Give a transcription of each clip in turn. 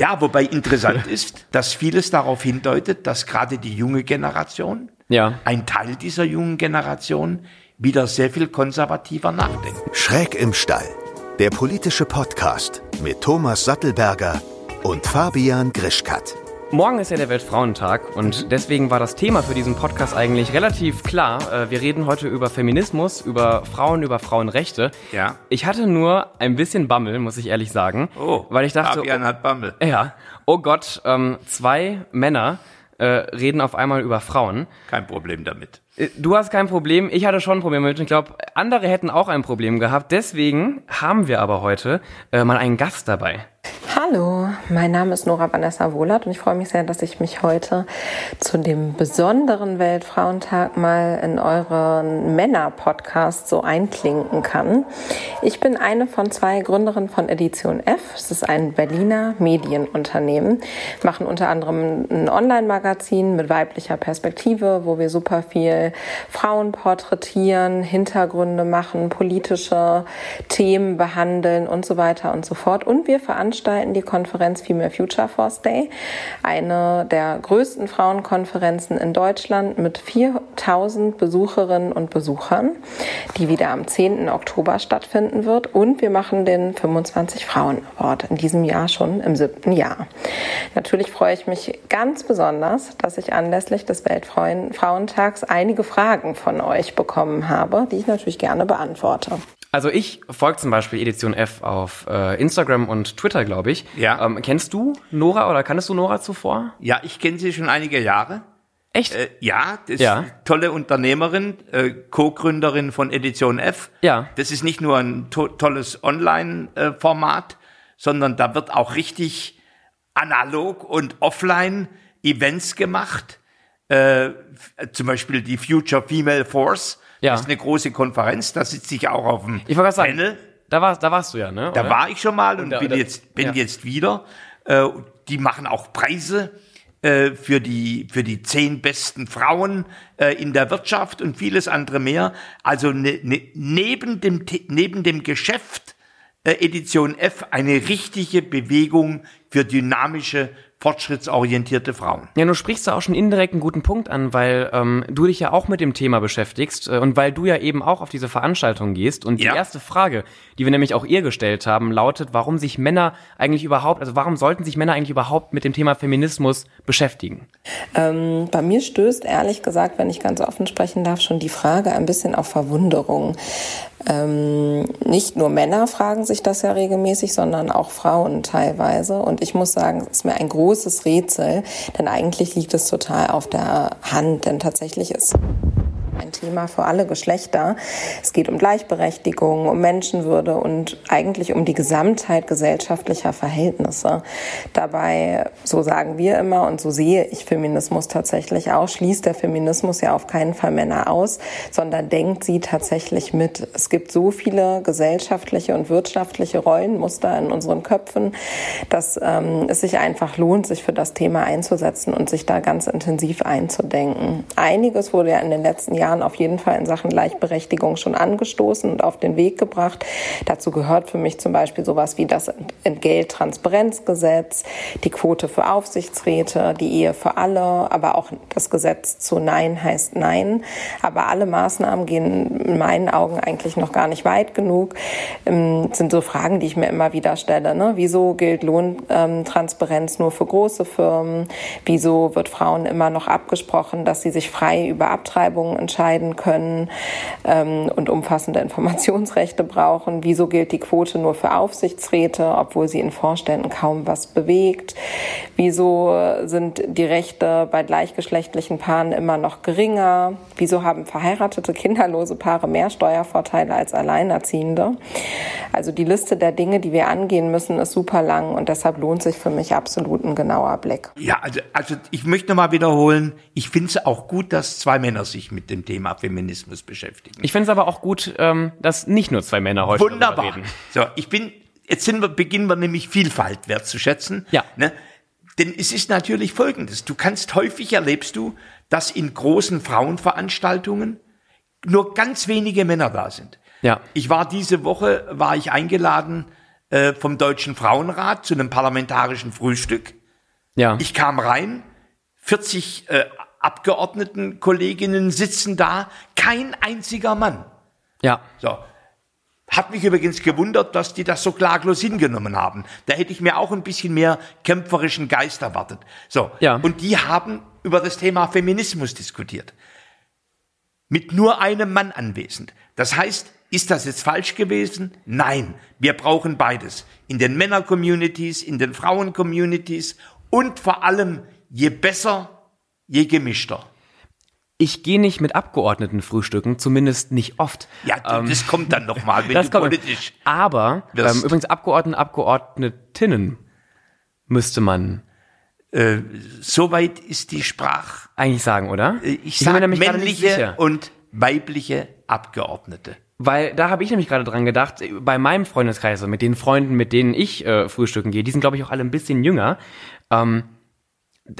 Ja, wobei interessant ist, dass vieles darauf hindeutet, dass gerade die junge Generation, Ja. ein Teil dieser jungen Generation, wieder sehr viel konservativer nachdenkt. Schräg im Stall. Der politische Podcast mit Thomas Sattelberger und Fabian Grischkat. Morgen ist ja der Weltfrauentag und deswegen war das Thema für diesen Podcast eigentlich relativ klar. Äh, Wir reden heute über Feminismus, über Frauen, über Frauenrechte. Ja. Ich hatte nur ein bisschen Bammel, muss ich ehrlich sagen. Oh, weil ich dachte, Fabian hat Bammel. oh, ja, oh Gott, ähm, zwei Männer äh, reden auf einmal über Frauen. Kein Problem damit. Äh, Du hast kein Problem, ich hatte schon ein Problem mit. Ich glaube, andere hätten auch ein Problem gehabt. Deswegen haben wir aber heute mal einen Gast dabei. Hallo, mein Name ist Nora Vanessa Wohlert und ich freue mich sehr, dass ich mich heute zu dem besonderen Weltfrauentag mal in euren Männer-Podcast so einklinken kann. Ich bin eine von zwei Gründerinnen von Edition F. Es ist ein Berliner Medienunternehmen, machen unter anderem ein Online-Magazin mit weiblicher Perspektive, wo wir super viel Frauen porträtieren, Hintergründe machen, politische Themen behandeln und so weiter und so fort. Und wir veranstalten die Konferenz Female Future Force Day, eine der größten Frauenkonferenzen in Deutschland mit 4000 Besucherinnen und Besuchern, die wieder am 10. Oktober stattfinden wird. Und wir machen den 25 Frauen Award in diesem Jahr schon im siebten Jahr. Natürlich freue ich mich ganz besonders, dass ich anlässlich des Weltfrauentags einige Fragen von euch bekommen habe, die ich natürlich gerne beantworte. Also ich folge zum Beispiel Edition F auf äh, Instagram und Twitter, glaube ich. Ja. Ähm, kennst du Nora oder kanntest du Nora zuvor? Ja, ich kenne sie schon einige Jahre. Echt? Äh, ja, das ist Ja. tolle Unternehmerin, äh, Co-Gründerin von Edition F. Ja. Das ist nicht nur ein to tolles Online-Format, sondern da wird auch richtig analog und offline Events gemacht. Äh, zum Beispiel die Future Female Force. Ja. Das ist eine große Konferenz. Da sitze ich auch auf dem ich gerade sagen, Panel. da, war, da warst du ja, ne? Da oder? war ich schon mal und da- bin da- jetzt bin ja. jetzt wieder. Äh, die machen auch Preise äh, für die für die zehn besten Frauen äh, in der Wirtschaft und vieles andere mehr. Also ne, ne, neben dem neben dem Geschäft äh, Edition F eine richtige Bewegung für dynamische fortschrittsorientierte Frauen. Ja, du sprichst da auch schon indirekt einen guten Punkt an, weil ähm, du dich ja auch mit dem Thema beschäftigst äh, und weil du ja eben auch auf diese Veranstaltung gehst. Und die Ja. erste Frage, die wir nämlich auch ihr gestellt haben, lautet, warum sich Männer eigentlich überhaupt, also warum sollten sich Männer eigentlich überhaupt mit dem Thema Feminismus beschäftigen? Ähm, bei mir stößt ehrlich gesagt, wenn ich ganz offen sprechen darf, schon die Frage ein bisschen auf Verwunderung. Ähm, nicht nur Männer fragen sich das ja regelmäßig, sondern auch Frauen teilweise. Und ich muss sagen, es ist mir ein großes Rätsel, denn eigentlich liegt es total auf der Hand, denn tatsächlich ist ein Thema für alle Geschlechter. Es geht um Gleichberechtigung, um Menschenwürde und eigentlich um die Gesamtheit gesellschaftlicher Verhältnisse. Dabei, so sagen wir immer und so sehe ich Feminismus tatsächlich auch, schließt der Feminismus ja auf keinen Fall Männer aus, sondern denkt sie tatsächlich mit. Es gibt so viele gesellschaftliche und wirtschaftliche Rollenmuster in unseren Köpfen, dass ähm, es sich einfach lohnt, sich für das Thema einzusetzen und sich da ganz intensiv einzudenken. Einiges wurde ja in den letzten Jahren auf jeden Fall in Sachen Gleichberechtigung schon angestoßen und auf den Weg gebracht. Dazu gehört für mich zum Beispiel sowas wie das Entgelttransparenzgesetz, die Quote für Aufsichtsräte, die Ehe für alle, aber auch das Gesetz zu Nein heißt Nein. Aber alle Maßnahmen gehen in meinen Augen eigentlich noch gar nicht weit genug. Ähm, Das sind so Fragen, die ich mir immer wieder stelle. Ne? Wieso gilt Lohntransparenz nur für große Firmen? Wieso wird Frauen immer noch abgesprochen, dass sie sich frei über Abtreibungen entscheiden können ähm, und umfassende Informationsrechte brauchen? Wieso gilt die Quote nur für Aufsichtsräte, obwohl sie in Vorständen kaum was bewegt? Wieso sind die Rechte bei gleichgeschlechtlichen Paaren immer noch geringer? Wieso haben verheiratete kinderlose Paare mehr Steuervorteile als Alleinerziehende? Also die Liste der Dinge, die wir angehen müssen, ist super lang und deshalb lohnt sich für mich absolut ein genauer Blick. Ja, also, also ich möchte nochmal wiederholen, ich finde es auch gut, dass zwei Männer sich mit dem Thema Feminismus beschäftigen. Ich finde es aber auch gut, ähm, dass nicht nur zwei Männer heute Wunderbar. reden. So, ich bin, jetzt sind wir, beginnen wir nämlich Vielfalt wertzuschätzen. Ja. Ne? Denn es ist natürlich folgendes. Du kannst häufig erlebst du, dass in großen Frauenveranstaltungen nur ganz wenige Männer da sind. Ja. Ich war diese Woche, war ich eingeladen äh, vom Deutschen Frauenrat zu einem parlamentarischen Frühstück. Ja. Ich kam rein, 40 äh, Abgeordnetenkolleginnen sitzen da, kein einziger Mann. ja. So. Hat mich übrigens gewundert, dass die das so klaglos hingenommen haben. Da hätte ich mir auch ein bisschen mehr kämpferischen Geist erwartet. So. Ja. Und die haben über das Thema Feminismus diskutiert. Mit nur einem Mann anwesend. Das heißt, ist das jetzt falsch gewesen? Nein. Wir brauchen beides. In den Männer-Communities, in den Frauen-Communities und vor allem, je besser, je gemischter. Ich gehe nicht mit Abgeordneten frühstücken, zumindest nicht oft. Ja, du, das kommt dann nochmal, wenn Ähm, Das du kommt. politisch. Aber wirst. ähm, übrigens Abgeordneten, Abgeordnetinnen müsste man Soweit ist die Sprach. eigentlich sagen, oder? Äh, Ich mir sage männliche und weibliche Abgeordnete. Weil da habe ich nämlich gerade dran gedacht, bei meinem Freundeskreis, also mit den Freunden, mit denen ich äh, frühstücken gehe, die sind, glaube ich, auch alle ein bisschen jünger. Ähm,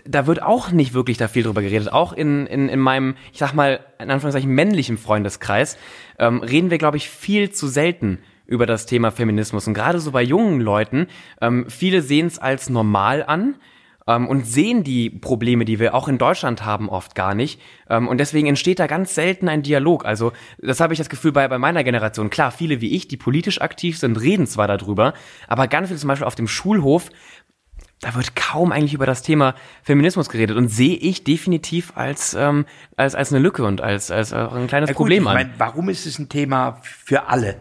da wird auch nicht wirklich da viel drüber geredet. Auch in, in, in meinem, ich sag mal, in Anführungszeichen männlichen Freundeskreis ähm, reden wir, glaube ich, viel zu selten über das Thema Feminismus. Und gerade so bei jungen Leuten, ähm, viele sehen es als normal an ähm, und sehen die Probleme, die wir auch in Deutschland haben, oft gar nicht. Ähm, und deswegen entsteht da ganz selten ein Dialog. Also das habe ich das Gefühl bei, bei meiner Generation. Klar, viele wie ich, die politisch aktiv sind, reden zwar darüber, aber ganz viel zum Beispiel auf dem Schulhof, da wird kaum eigentlich über das Thema Feminismus geredet und sehe ich definitiv als, ähm, als, als eine Lücke und als, als ein kleines Ja, gut, Problem an. meine, warum ist es ein Thema für alle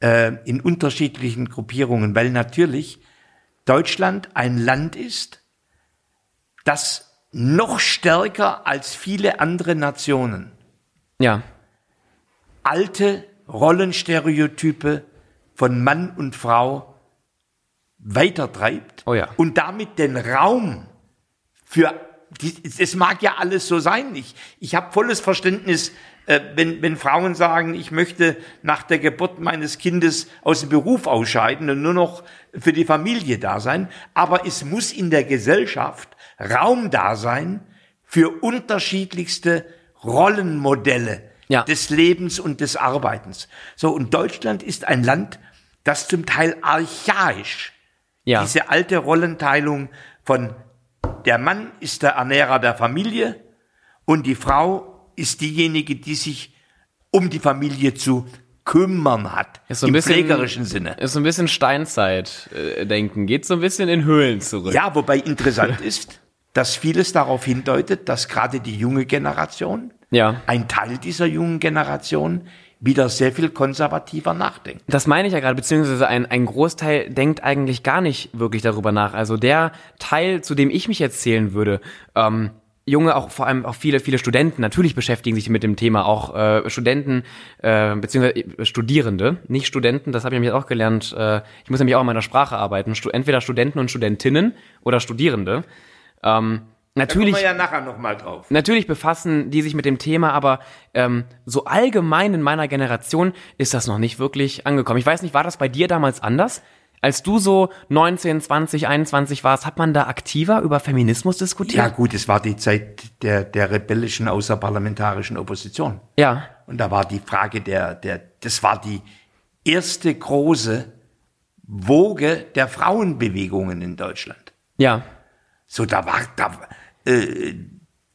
äh, in unterschiedlichen Gruppierungen? Weil natürlich Deutschland ein Land ist, das noch stärker als viele andere Nationen ja, alte Rollenstereotype von Mann und Frau weitertreibt Oh ja. und damit den Raum für es mag ja alles so sein. Ich, ich habe volles Verständnis, äh, wenn, wenn Frauen sagen, ich möchte nach der Geburt meines Kindes aus dem Beruf ausscheiden und nur noch für die Familie da sein. Aber es muss in der Gesellschaft Raum da sein für unterschiedlichste Rollenmodelle Ja. des Lebens und des Arbeitens. So, und Deutschland ist ein Land, das zum Teil archaisch ja, diese alte Rollenteilung von der Mann ist der Ernährer der Familie und die Frau ist diejenige, die sich um die Familie zu kümmern hat. Ist so ein Im bisschen- pflegerischen Sinne. ist so ein bisschen Steinzeit-Denken, geht so ein bisschen in Höhlen zurück. Ja, wobei interessant ist, dass vieles darauf hindeutet, dass gerade die junge Generation, Ja. ein Teil dieser jungen Generation, wieder sehr viel konservativer nachdenkt. Das meine ich ja gerade, beziehungsweise ein, ein Großteil denkt eigentlich gar nicht wirklich darüber nach. Also der Teil, zu dem ich mich jetzt zählen würde, ähm, junge, auch vor allem auch viele, viele Studenten, natürlich beschäftigen sich mit dem Thema, auch äh, Studenten, äh, beziehungsweise Studierende, nicht Studenten, das habe ich nämlich auch gelernt, äh, ich muss nämlich auch in meiner Sprache arbeiten, entweder Studenten und Studentinnen oder Studierende. Ähm, natürlich Kommen wir ja nachher nochmal drauf. Natürlich befassen die sich mit dem Thema, aber ähm, so allgemein in meiner Generation ist das noch nicht wirklich angekommen. Ich weiß nicht, war das bei dir damals anders? Als du so 19, 20, 21 warst, hat man da aktiver über Feminismus Ja diskutiert? gut, es war die Zeit der, der rebellischen außerparlamentarischen Opposition. Ja, Und da war die Frage der, der, das war die erste große Woge der Frauenbewegungen in Deutschland. ja, So, da war, da, äh,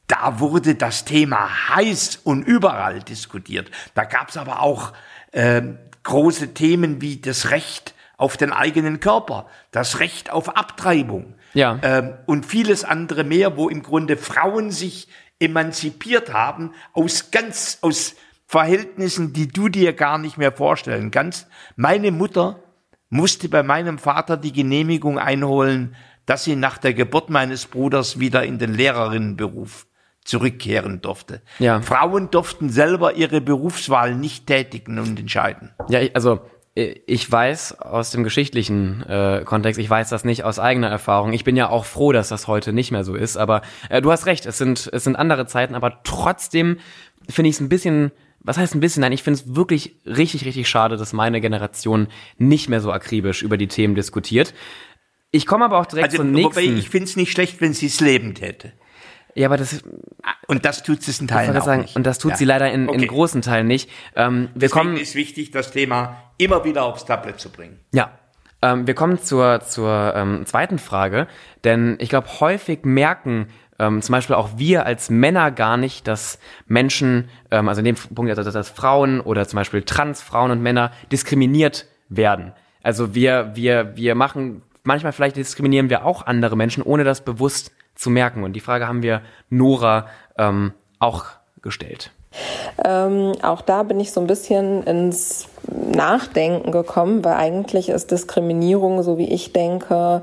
da wurde das Thema heiß und überall diskutiert. Da gab es aber auch äh, große Themen wie das Recht auf den eigenen Körper, das Recht auf Abtreibung Ja. ähm, und vieles andere mehr, wo im Grunde Frauen sich emanzipiert haben aus ganz aus Verhältnissen, die du dir gar nicht mehr vorstellen kannst. Meine Mutter musste bei meinem Vater die Genehmigung einholen, dass sie nach der Geburt meines Bruders wieder in den Lehrerinnenberuf zurückkehren durfte. Ja. Frauen durften selber ihre Berufswahl nicht tätigen und entscheiden. ja, ich- also ich weiß aus dem geschichtlichen äh, Kontext, ich weiß das nicht aus eigener Erfahrung. Ich bin ja auch froh, dass das heute nicht mehr so ist. Aber äh, du hast recht, es sind es sind andere Zeiten, aber trotzdem finde ich es ein bisschen, was heißt ein bisschen? Nein, ich finde es wirklich richtig, richtig schade, dass meine Generation nicht mehr so akribisch über die Themen diskutiert. Ich komme aber auch direkt Also, zum wobei nächsten. ich finde es nicht schlecht, wenn sie es lebend hätte. ja, aber das Und das tut sie in ich Teilen wollte auch sagen, nicht. und das tut Ja. sie leider in, in Okay. großen Teilen nicht. Ähm, wir Deswegen kommen ist wichtig, das Thema immer wieder aufs Tablet zu bringen. Ja. Ähm, wir kommen zur, zur ähm, zweiten Frage, denn ich glaube, häufig merken ähm, zum Beispiel auch wir als Männer gar nicht, dass Menschen, ähm, also in dem Punkt, also dass Frauen oder zum Beispiel Transfrauen und Männer diskriminiert werden. Also wir, wir, wir machen, manchmal vielleicht diskriminieren wir auch andere Menschen, ohne das bewusst zu merken. Und die Frage haben wir Nora ähm, auch gestellt. Ähm, auch da bin ich so ein bisschen ins Nachdenken gekommen, weil eigentlich ist Diskriminierung, so wie ich denke,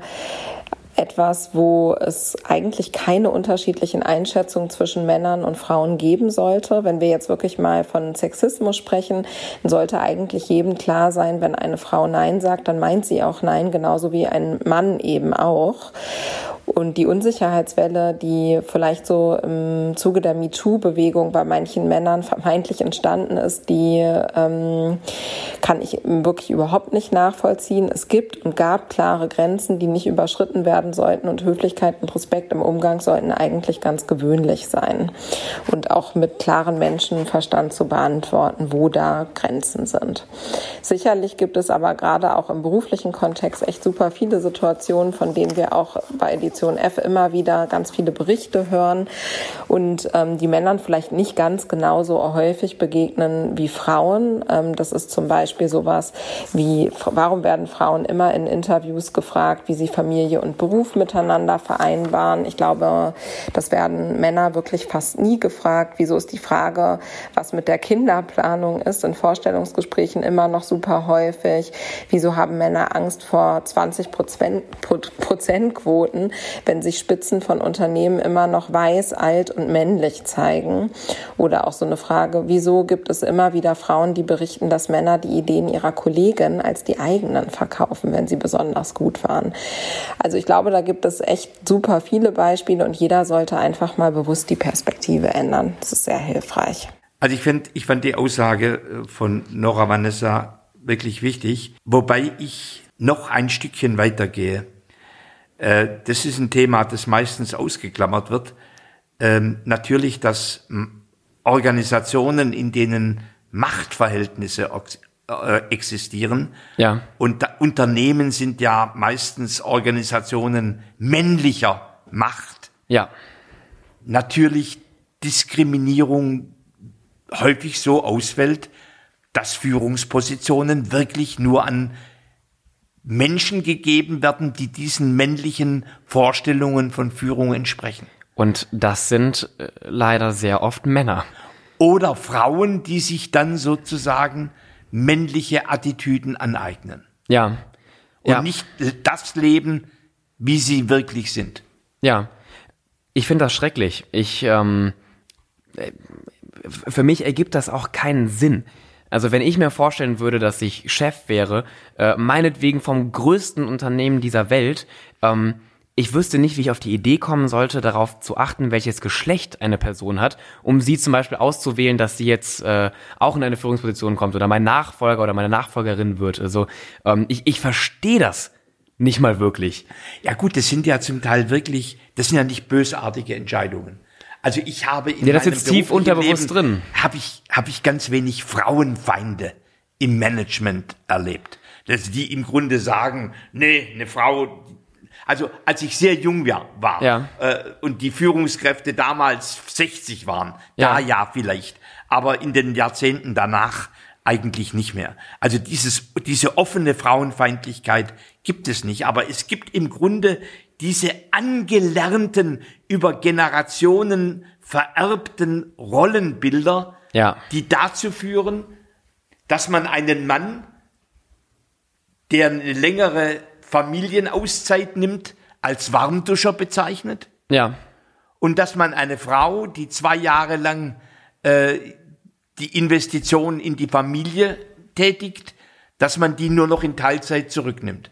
etwas, wo es eigentlich keine unterschiedlichen Einschätzungen zwischen Männern und Frauen geben sollte. Wenn wir jetzt wirklich mal von Sexismus sprechen, dann sollte eigentlich jedem klar sein, wenn eine Frau Nein sagt, dann meint sie auch Nein, genauso wie ein Mann eben auch. Und die Unsicherheitswelle, die vielleicht so im Zuge der MeToo-Bewegung bei manchen Männern vermeintlich entstanden ist, die ähm, kann ich wirklich überhaupt nicht nachvollziehen. Es gibt und gab klare Grenzen, die nicht überschritten werden sollten und Höflichkeit und Respekt im Umgang sollten eigentlich ganz gewöhnlich sein. Und auch mit klaren Menschenverstand zu beantworten, wo da Grenzen sind. Sicherlich gibt es aber gerade auch im beruflichen Kontext echt super viele Situationen, von denen wir auch bei Edition Generation F immer wieder ganz viele Berichte hören und ähm, die Männern vielleicht nicht ganz genauso häufig begegnen wie Frauen. Ähm, das ist zum Beispiel sowas wie, warum werden Frauen immer in Interviews gefragt, wie sie Familie und Beruf miteinander vereinbaren? Ich glaube, das werden Männer wirklich fast nie gefragt. Wieso ist die Frage, was mit der Kinderplanung ist, in Vorstellungsgesprächen immer noch super häufig? Wieso haben Männer Angst vor 20 Prozent, Prozentquoten? Wenn sich Spitzen von Unternehmen immer noch weiß, alt und männlich zeigen. Oder auch so eine Frage, wieso gibt es immer wieder Frauen, die berichten, dass Männer die Ideen ihrer Kollegen als die eigenen verkaufen, wenn sie besonders gut waren. Also ich glaube, da gibt es echt super viele Beispiele und jeder sollte einfach mal bewusst die Perspektive ändern. Das ist sehr hilfreich. Also ich finde, ich fand die Aussage äh, von Nora Vanessa wirklich wichtig, wobei ich noch ein Stückchen weitergehe. Äh, das ist ein Thema, das meistens ausgeklammert wird. Ähm, natürlich, dass Organisationen, in denen Machtverhältnisse äh, existieren. Ja. Und Unternehmen sind ja meistens Organisationen männlicher Macht. Ja. Natürlich Diskriminierung häufig so ausfällt, dass Führungspositionen wirklich nur an Menschen gegeben werden, die diesen männlichen Vorstellungen von Führung entsprechen. Und das sind äh, leider sehr oft Männer. Oder Frauen, die sich dann sozusagen männliche Attitüden aneignen. Ja. Und ja. nicht das leben, wie sie wirklich sind. Ja. Ich finde das schrecklich. Ich, ähm, äh, für mich ergibt das auch keinen Sinn. Also wenn ich mir vorstellen würde, dass ich Chef wäre, äh, meinetwegen vom größten Unternehmen dieser Welt, ähm, ich wüsste nicht, wie ich auf die Idee kommen sollte, darauf zu achten, welches Geschlecht eine Person hat, um sie zum Beispiel auszuwählen, dass sie jetzt äh, auch in eine Führungsposition kommt oder mein Nachfolger oder meine Nachfolgerin wird. Also ähm, ich, ich verstehe das nicht mal wirklich. Ja gut, das sind ja zum Teil wirklich, das sind ja nicht bösartige Entscheidungen. Also ich habe in ja, das meinem tief unterbewusst drin. Habe ich habe ich ganz wenig Frauenfeinde im Management erlebt, dass die im Grunde sagen, nee, eine Frau. Also als ich sehr jung war, ja. äh, und die Führungskräfte damals 60 waren, ja. da ja vielleicht, aber in den Jahrzehnten danach eigentlich nicht mehr. Also dieses, diese offene Frauenfeindlichkeit gibt es nicht, aber es gibt im Grunde diese angelernten, über Generationen vererbten Rollenbilder, ja. die dazu führen, dass man einen Mann, der eine längere Familienauszeit nimmt, als Warmduscher bezeichnet. Ja. Und dass man eine Frau, die zwei Jahre lang äh, die Investition in die Familie tätigt, dass man die nur noch in Teilzeit zurücknimmt.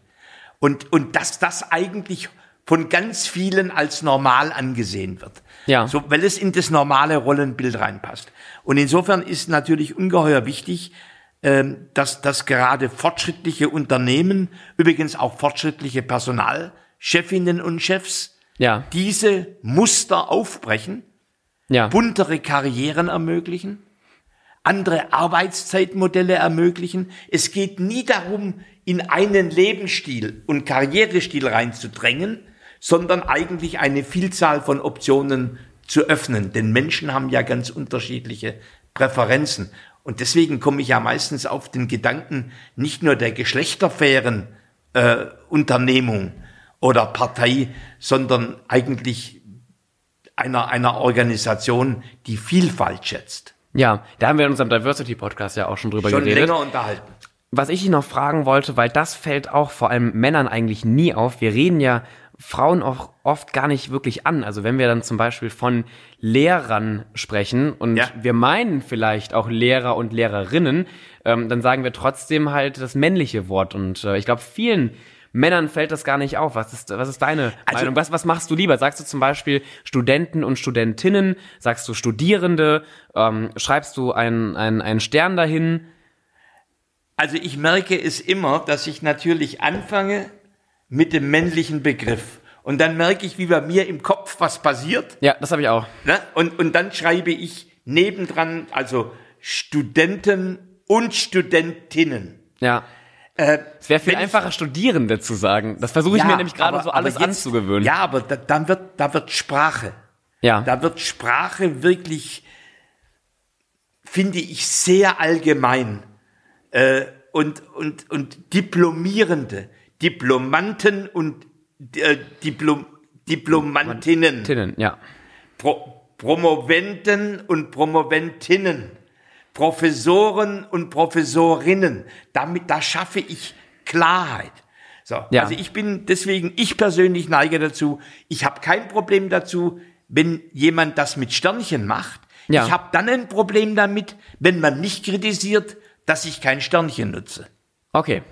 Und, und dass das eigentlich von ganz vielen als normal angesehen wird. Ja. So, weil es in das normale Rollenbild reinpasst. Und insofern ist natürlich ungeheuer wichtig, ähm, dass, dass gerade fortschrittliche Unternehmen, übrigens auch fortschrittliche Personalchefinnen und Chefs, ja. diese Muster aufbrechen, ja. buntere Karrieren ermöglichen, andere Arbeitszeitmodelle ermöglichen. Es geht nie darum, in einen Lebensstil und Karrierestil reinzudrängen, sondern eigentlich eine Vielzahl von Optionen zu öffnen. Denn Menschen haben ja ganz unterschiedliche Präferenzen. Und deswegen komme ich ja meistens auf den Gedanken nicht nur der geschlechterfairen äh, Unternehmung oder Partei, sondern eigentlich einer, einer Organisation, die Vielfalt schätzt. Ja, da haben wir in unserem Diversity Podcast ja auch schon drüber Schon geredet. länger unterhalten. Was ich dich noch fragen wollte, weil das fällt auch vor allem Männern eigentlich nie auf. Wir reden ja Frauen auch oft gar nicht wirklich an. Also wenn wir dann zum Beispiel von Lehrern sprechen und Ja. wir meinen vielleicht auch Lehrer und Lehrerinnen, ähm, dann sagen wir trotzdem halt das männliche Wort. Und äh, ich glaube, vielen Männern fällt das gar nicht auf. Was ist, was ist deine Also- Meinung? Was, was machst du lieber? Sagst du zum Beispiel Studenten und Studentinnen? Sagst du Studierende? Ähm, schreibst du einen, einen, einen Stern dahin? Also ich merke es immer, dass ich natürlich anfange mit dem männlichen Begriff. Und dann merke ich, wie bei mir im Kopf was passiert. Ja, das habe ich auch. Ne? Und, und dann schreibe ich nebendran, also Studenten und Studentinnen. Ja. Äh, Es wäre viel wenn ich- einfacher, Studierende zu sagen. Das versuche ich mir nämlich gerade so alles jetzt- anzugewöhnen. Ja, aber da, dann wird, da wird Sprache. ja. Da wird Sprache wirklich, finde ich, sehr allgemein. Äh, und, und, und Diplomierende, Diplomanten und äh, Diplom, Diplomantinnen, Tinnen, ja. Pro, Promoventen und Promoventinnen, Professoren und Professorinnen. Damit, da schaffe ich Klarheit. So, Ja. also ich bin deswegen, ich persönlich neige dazu, ich habe kein Problem dazu, wenn jemand das mit Sternchen macht. Ja. Ich habe dann ein Problem damit, wenn man nicht kritisiert, dass ich kein Sternchen nutze. Okay.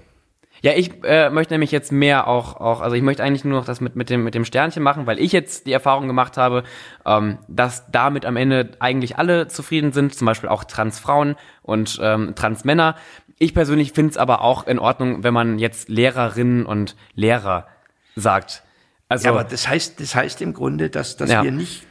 Ja, ich äh, möchte nämlich jetzt mehr auch, auch, also ich möchte eigentlich nur noch das mit, mit, dem, mit dem Sternchen machen, weil ich jetzt die Erfahrung gemacht habe, ähm, dass damit am Ende eigentlich alle zufrieden sind, zum Beispiel auch Transfrauen und ähm, Transmänner. Ich persönlich finde es aber auch in Ordnung, wenn man jetzt Lehrerinnen und Lehrer sagt. Also, Ja, aber das heißt, das heißt im Grunde, dass, dass Ja. wir nicht,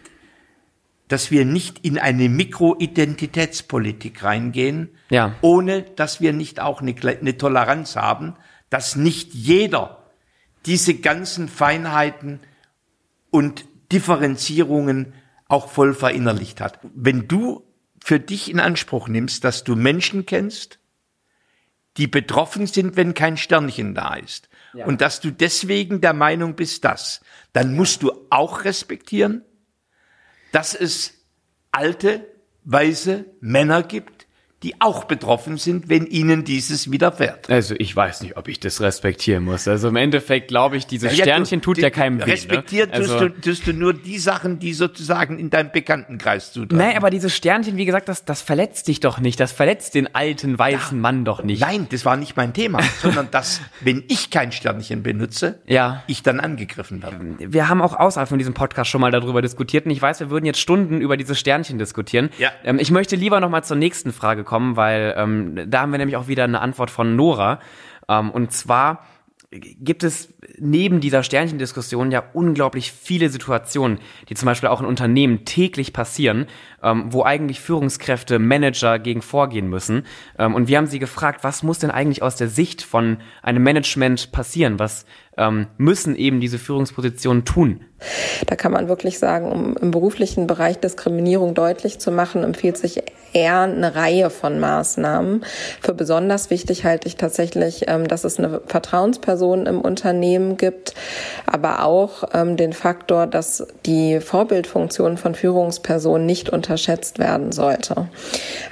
dass wir nicht in eine Mikroidentitätspolitik reingehen, Ja. ohne dass wir nicht auch eine, eine Toleranz haben, dass nicht jeder diese ganzen Feinheiten und Differenzierungen auch voll verinnerlicht hat. Wenn du für dich in Anspruch nimmst, dass du Menschen kennst, die betroffen sind, wenn kein Sternchen da ist. Und dass du deswegen der Meinung bist, dass, dann musst du auch respektieren, dass es alte, weise Männer gibt, die auch betroffen sind, wenn ihnen dieses widerfährt. also ich weiß nicht, ob ich das respektieren muss. Also im Endeffekt glaube ich, dieses Ja, Sternchen du- tut die- ja keinem weh. Respektiert ne? tust, also, du, tust du nur die Sachen, die sozusagen in deinem Bekanntenkreis zutreffen. Nein, aber dieses Sternchen, wie gesagt, das, das verletzt dich doch nicht. Das verletzt den alten, weißen Mann doch nicht. Nein, das war nicht mein Thema, sondern dass, wenn ich kein Sternchen benutze, Ja. ich dann angegriffen werde. Wir haben auch außerhalb von diesem Podcast schon mal darüber diskutiert und ich weiß, wir würden jetzt Stunden über dieses Sternchen diskutieren. Ja. Ähm, ich möchte lieber noch mal zur nächsten Frage kommen, weil ähm, da haben wir nämlich auch wieder eine Antwort von Nora. Ähm, und zwar gibt es neben dieser Sternchendiskussion ja unglaublich viele Situationen, die zum Beispiel auch in Unternehmen täglich passieren, ähm, wo eigentlich Führungskräfte, Manager gegen vorgehen müssen. Ähm, und wir haben sie gefragt, was muss denn eigentlich aus der Sicht von einem Management passieren? Was ähm, müssen eben diese Führungspositionen tun? Da kann man wirklich sagen, um im beruflichen Bereich Diskriminierung deutlich zu machen, empfiehlt sich eher eine Reihe von Maßnahmen. Für besonders wichtig halte ich tatsächlich, ähm, dass es eine Vertrauensperson im Unternehmen gibt, aber auch ähm, den Faktor, dass die Vorbildfunktion von Führungspersonen nicht unterschätzt werden sollte.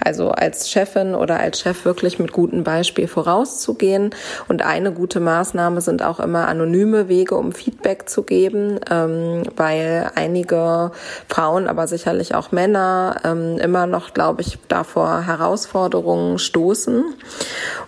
Also als Chefin oder als Chef wirklich mit gutem Beispiel vorauszugehen. Und eine gute Maßnahme sind auch immer anonyme Wege, um Feedback zu geben, ähm, weil einige Frauen, aber sicherlich auch Männer ähm, immer noch, glaube ich, davor Herausforderungen stoßen.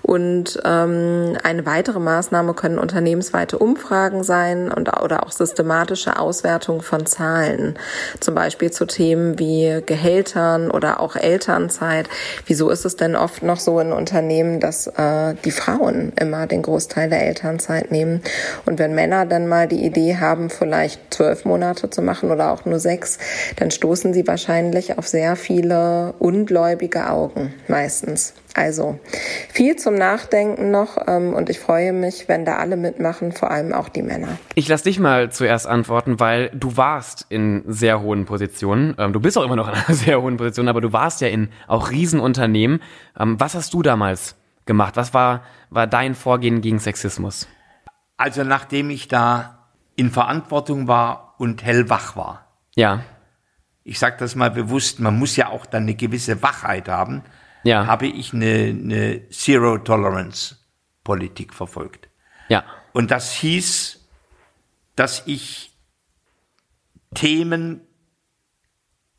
Und ähm, eine weitere Maßnahme können unternehmensweite Umfragen sein und oder auch systematische Auswertung von Zahlen, zum Beispiel zu Themen wie Gehältern oder auch Elternzeit. Wieso ist es denn oft noch so in Unternehmen, dass äh, die Frauen immer den Großteil der Elternzeit nehmen? Und wenn Männer dann mal die Idee haben, vielleicht zwölf Monate zu machen oder auch nur sechs, dann stoßen sie wahrscheinlich auf sehr viele ungläubige Augen meistens. Also viel zum Nachdenken noch ähm, und ich freue mich, wenn da alle mitmachen, vor allem auch die Männer. Ich lass dich mal zuerst antworten, weil du warst in sehr hohen Positionen. Ähm, du bist auch immer noch in einer sehr hohen Position, aber du warst ja in auch Riesenunternehmen. Ähm, was hast du damals gemacht? Was war, war dein Vorgehen gegen Sexismus? Also nachdem ich da in Verantwortung war und hellwach war. Ja. Ich sage das mal bewusst, man muss ja auch dann eine gewisse Wachheit haben. Ja. Habe ich eine, eine Zero Tolerance Politik verfolgt. Ja. Und das hieß, dass ich Themen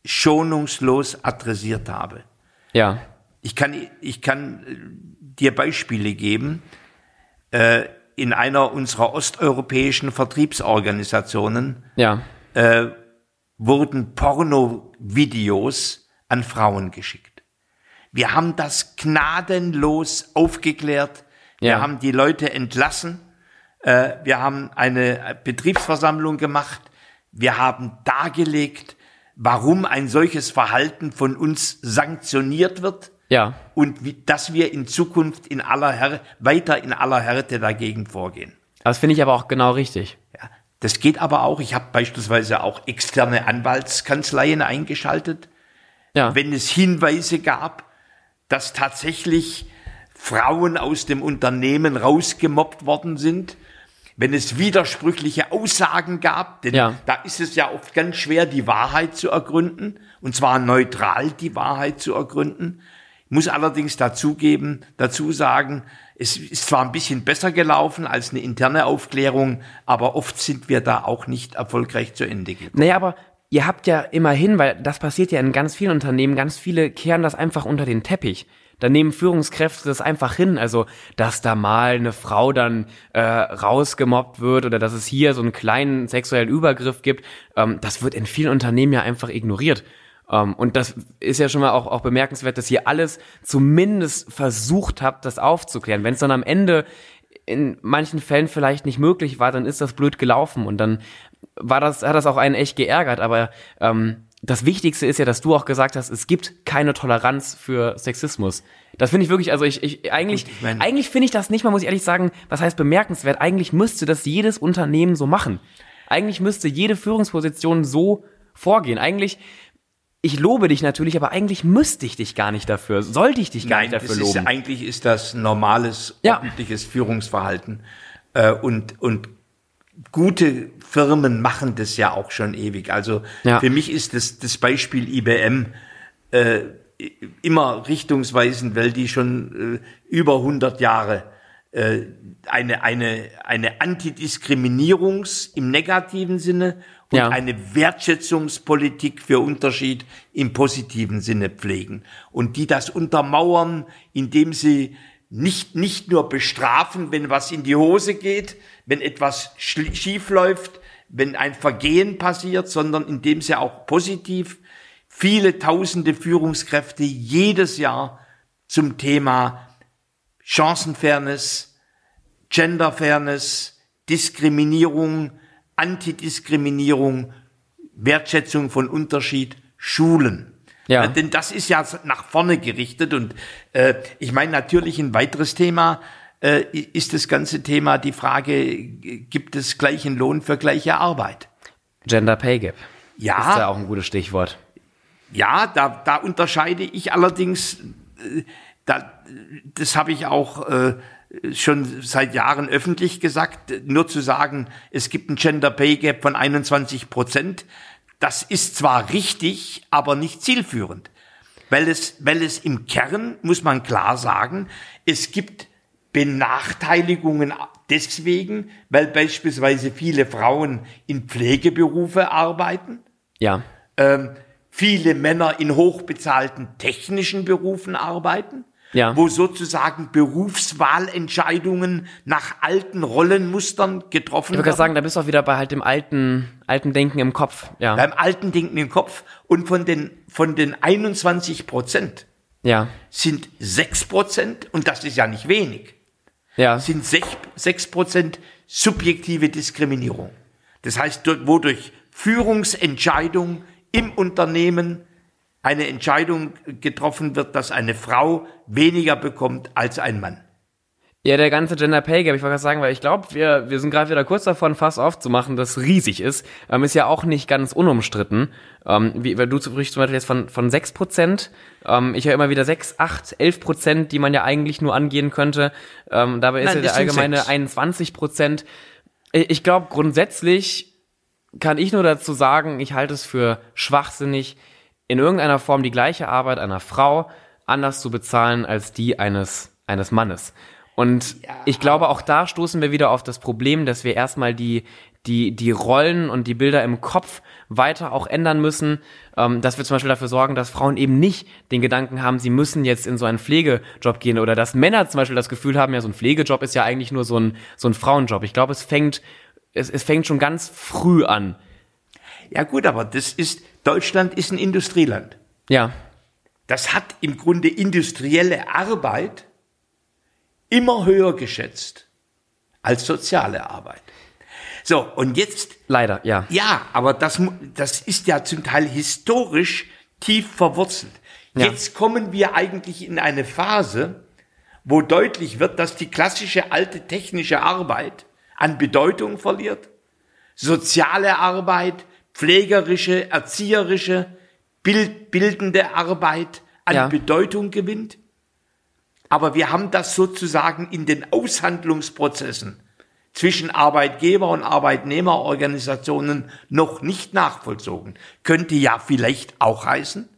schonungslos adressiert habe. Ja. Ich kann, ich kann äh, dir Beispiele geben. Äh, in einer unserer osteuropäischen Vertriebsorganisationen Ja. äh, wurden Porno-Videos an Frauen geschickt. Wir haben das gnadenlos aufgeklärt. Wir Ja. haben die Leute entlassen. Äh, wir haben eine Betriebsversammlung gemacht. Wir haben dargelegt, warum ein solches Verhalten von uns sanktioniert wird Ja. und wie, dass wir in Zukunft in aller Her weiter in aller Härte dagegen vorgehen. Das finde ich aber auch genau richtig. Ja, das geht aber auch. Ich habe beispielsweise auch externe Anwaltskanzleien eingeschaltet, Ja. wenn es Hinweise gab, dass tatsächlich Frauen aus dem Unternehmen rausgemobbt worden sind, wenn es widersprüchliche Aussagen gab, denn Ja. da ist es ja oft ganz schwer, die Wahrheit zu ergründen, und zwar neutral die Wahrheit zu ergründen. Muss allerdings dazugeben, dazu sagen, es ist zwar ein bisschen besser gelaufen als eine interne Aufklärung, aber oft sind wir da auch nicht erfolgreich zu Ende gekommen. Naja, aber ihr habt ja immerhin, weil das passiert ja in ganz vielen Unternehmen, ganz viele kehren das einfach unter den Teppich. Da nehmen Führungskräfte das einfach hin, also dass da mal eine Frau dann äh, rausgemobbt wird oder dass es hier so einen kleinen sexuellen Übergriff gibt, ähm, das wird in vielen Unternehmen ja einfach ignoriert. Ähm, und das ist ja schon mal auch, auch bemerkenswert, dass ihr alles zumindest versucht habt, das aufzuklären. Wenn es dann am Ende in manchen Fällen vielleicht nicht möglich war, dann ist das blöd gelaufen und dann war das, hat das auch einen echt geärgert. Aber ähm, das Wichtigste ist ja, dass du auch gesagt hast, es gibt keine Toleranz für Sexismus. Das finde ich wirklich, also ich, ich eigentlich, ich mein- eigentlich finde ich das nicht mal, muss ich ehrlich sagen, was heißt bemerkenswert. Eigentlich müsste das jedes Unternehmen so machen. Eigentlich müsste jede Führungsposition so vorgehen. Eigentlich, ich lobe dich natürlich, aber eigentlich müsste ich dich gar nicht dafür, sollte ich dich gar Nein, nicht dafür das ist, loben. eigentlich ist das normales, Ja. ordentliches Führungsverhalten. Äh, und, und gute Firmen machen das ja auch schon ewig. Also Ja. für mich ist das, das Beispiel IBM äh, immer richtungsweisend, weil die schon äh, über 100 Jahre äh, eine, eine, eine Antidiskriminierungs im negativen Sinne und Ja. eine Wertschätzungspolitik für Unterschied im positiven Sinne pflegen. Und die das untermauern, indem sie nicht, nicht nur bestrafen, wenn was in die Hose geht, wenn etwas schief läuft, wenn ein Vergehen passiert, sondern indem sie auch positiv viele tausende Führungskräfte jedes Jahr zum Thema Chancenfairness, Genderfairness, Diskriminierung, Antidiskriminierung, Wertschätzung von Unterschied schulen. Ja. Äh, Denn das ist ja nach vorne gerichtet und äh, ich meine natürlich ein weiteres Thema äh, ist das ganze Thema die Frage, gibt es gleichen Lohn für gleiche Arbeit? Gender Pay Gap. Ja. Ist ja auch ein gutes Stichwort. Ja, da, da unterscheide ich allerdings, äh, das habe ich auch äh, schon seit Jahren öffentlich gesagt, nur zu sagen, es gibt ein Gender Pay Gap von 21 Prozent, das ist zwar richtig, aber nicht zielführend. Weil es, weil es im Kern, muss man klar sagen, es gibt Benachteiligungen deswegen, weil beispielsweise viele Frauen in Pflegeberufe arbeiten Ja. ähm, viele Männer in hochbezahlten technischen Berufen arbeiten, Ja. wo sozusagen Berufswahlentscheidungen nach alten Rollenmustern getroffen Ich würde werden. sagen, da bist du auch wieder bei halt dem alten, alten Denken im Kopf. Ja. beim alten Denken im Kopf und von den, von den 21 Prozent Ja. sind 6 Prozent, und das ist ja nicht wenig, Ja. sind 6 Prozent subjektive Diskriminierung. Das heißt, dort, wo durch Führungsentscheidung im Unternehmen eine Entscheidung getroffen wird, dass eine Frau weniger bekommt als ein Mann. Ja, der ganze Gender Pay Gap, ich wollte gerade sagen, weil ich glaube, wir, wir sind gerade wieder kurz davon, Fass aufzumachen, das riesig ist. Ähm, ist ja auch nicht ganz unumstritten. Ähm, wie, weil du sprichst zum Beispiel jetzt von, von 6 Prozent. Ähm, ich höre immer wieder 6, 8, 11 Prozent, die man ja eigentlich nur angehen könnte. Ähm, dabei ist Nein, ja der allgemeine sechs. 21 Prozent. Ich glaube, grundsätzlich kann ich nur dazu sagen, ich halte es für schwachsinnig, in irgendeiner Form die gleiche Arbeit einer Frau anders zu bezahlen als die eines, eines Mannes. Und ich glaube, auch da stoßen wir wieder auf das Problem, dass wir erstmal die, die, die Rollen und die Bilder im Kopf weiter auch ändern müssen, ähm, dass wir zum Beispiel dafür sorgen, dass Frauen eben nicht den Gedanken haben, sie müssen jetzt in so einen Pflegejob gehen oder dass Männer zum Beispiel das Gefühl haben, ja, so ein Pflegejob ist ja eigentlich nur so ein, so ein Frauenjob. Ich glaube, es fängt, es, es fängt schon ganz früh an. Ja gut, aber das ist, Deutschland ist ein Industrieland. Ja, Das hat im Grunde industrielle Arbeit immer höher geschätzt als soziale Arbeit. So, und jetzt leider, ja. Ja, aber das, das ist ja zum Teil historisch tief verwurzelt. Ja. Jetzt kommen wir eigentlich in eine Phase, wo deutlich wird, dass die klassische alte technische Arbeit an Bedeutung verliert. Soziale Arbeit, pflegerische, erzieherische, bild, bildende Arbeit an Ja. Bedeutung gewinnt. Aber wir haben das sozusagen in den Aushandlungsprozessen zwischen Arbeitgeber und Arbeitnehmerorganisationen noch nicht nachvollzogen. Könnte ja vielleicht auch heißen,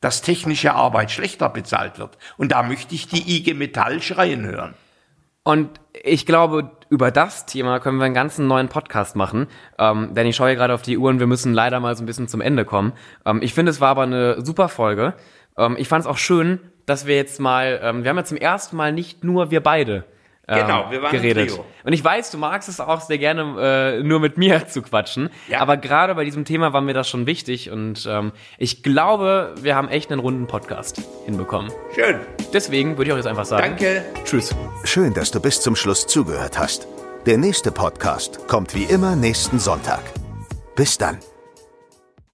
dass technische Arbeit schlechter bezahlt wird. Und da möchte ich die IG Metall schreien hören. Und ich glaube, über das Thema können wir einen ganzen neuen Podcast machen. Ähm, denn ich schaue gerade auf die Uhr und wir müssen leider mal so ein bisschen zum Ende kommen. Ähm, ich finde, es war aber eine super Folge. Ähm, ich fand es auch schön, dass wir jetzt mal, ähm, wir haben ja zum ersten Mal nicht nur wir beide Genau, wir waren ein geredet. Trio. Und ich weiß, du magst es auch sehr gerne, äh, nur mit mir zu quatschen. Ja. Aber gerade bei diesem Thema war mir das schon wichtig und ähm, ich glaube, wir haben echt einen runden Podcast hinbekommen. Schön. Deswegen würde ich auch jetzt einfach sagen, Danke. tschüss. Schön, dass du bis zum Schluss zugehört hast. Der nächste Podcast kommt wie immer nächsten Sonntag. Bis dann.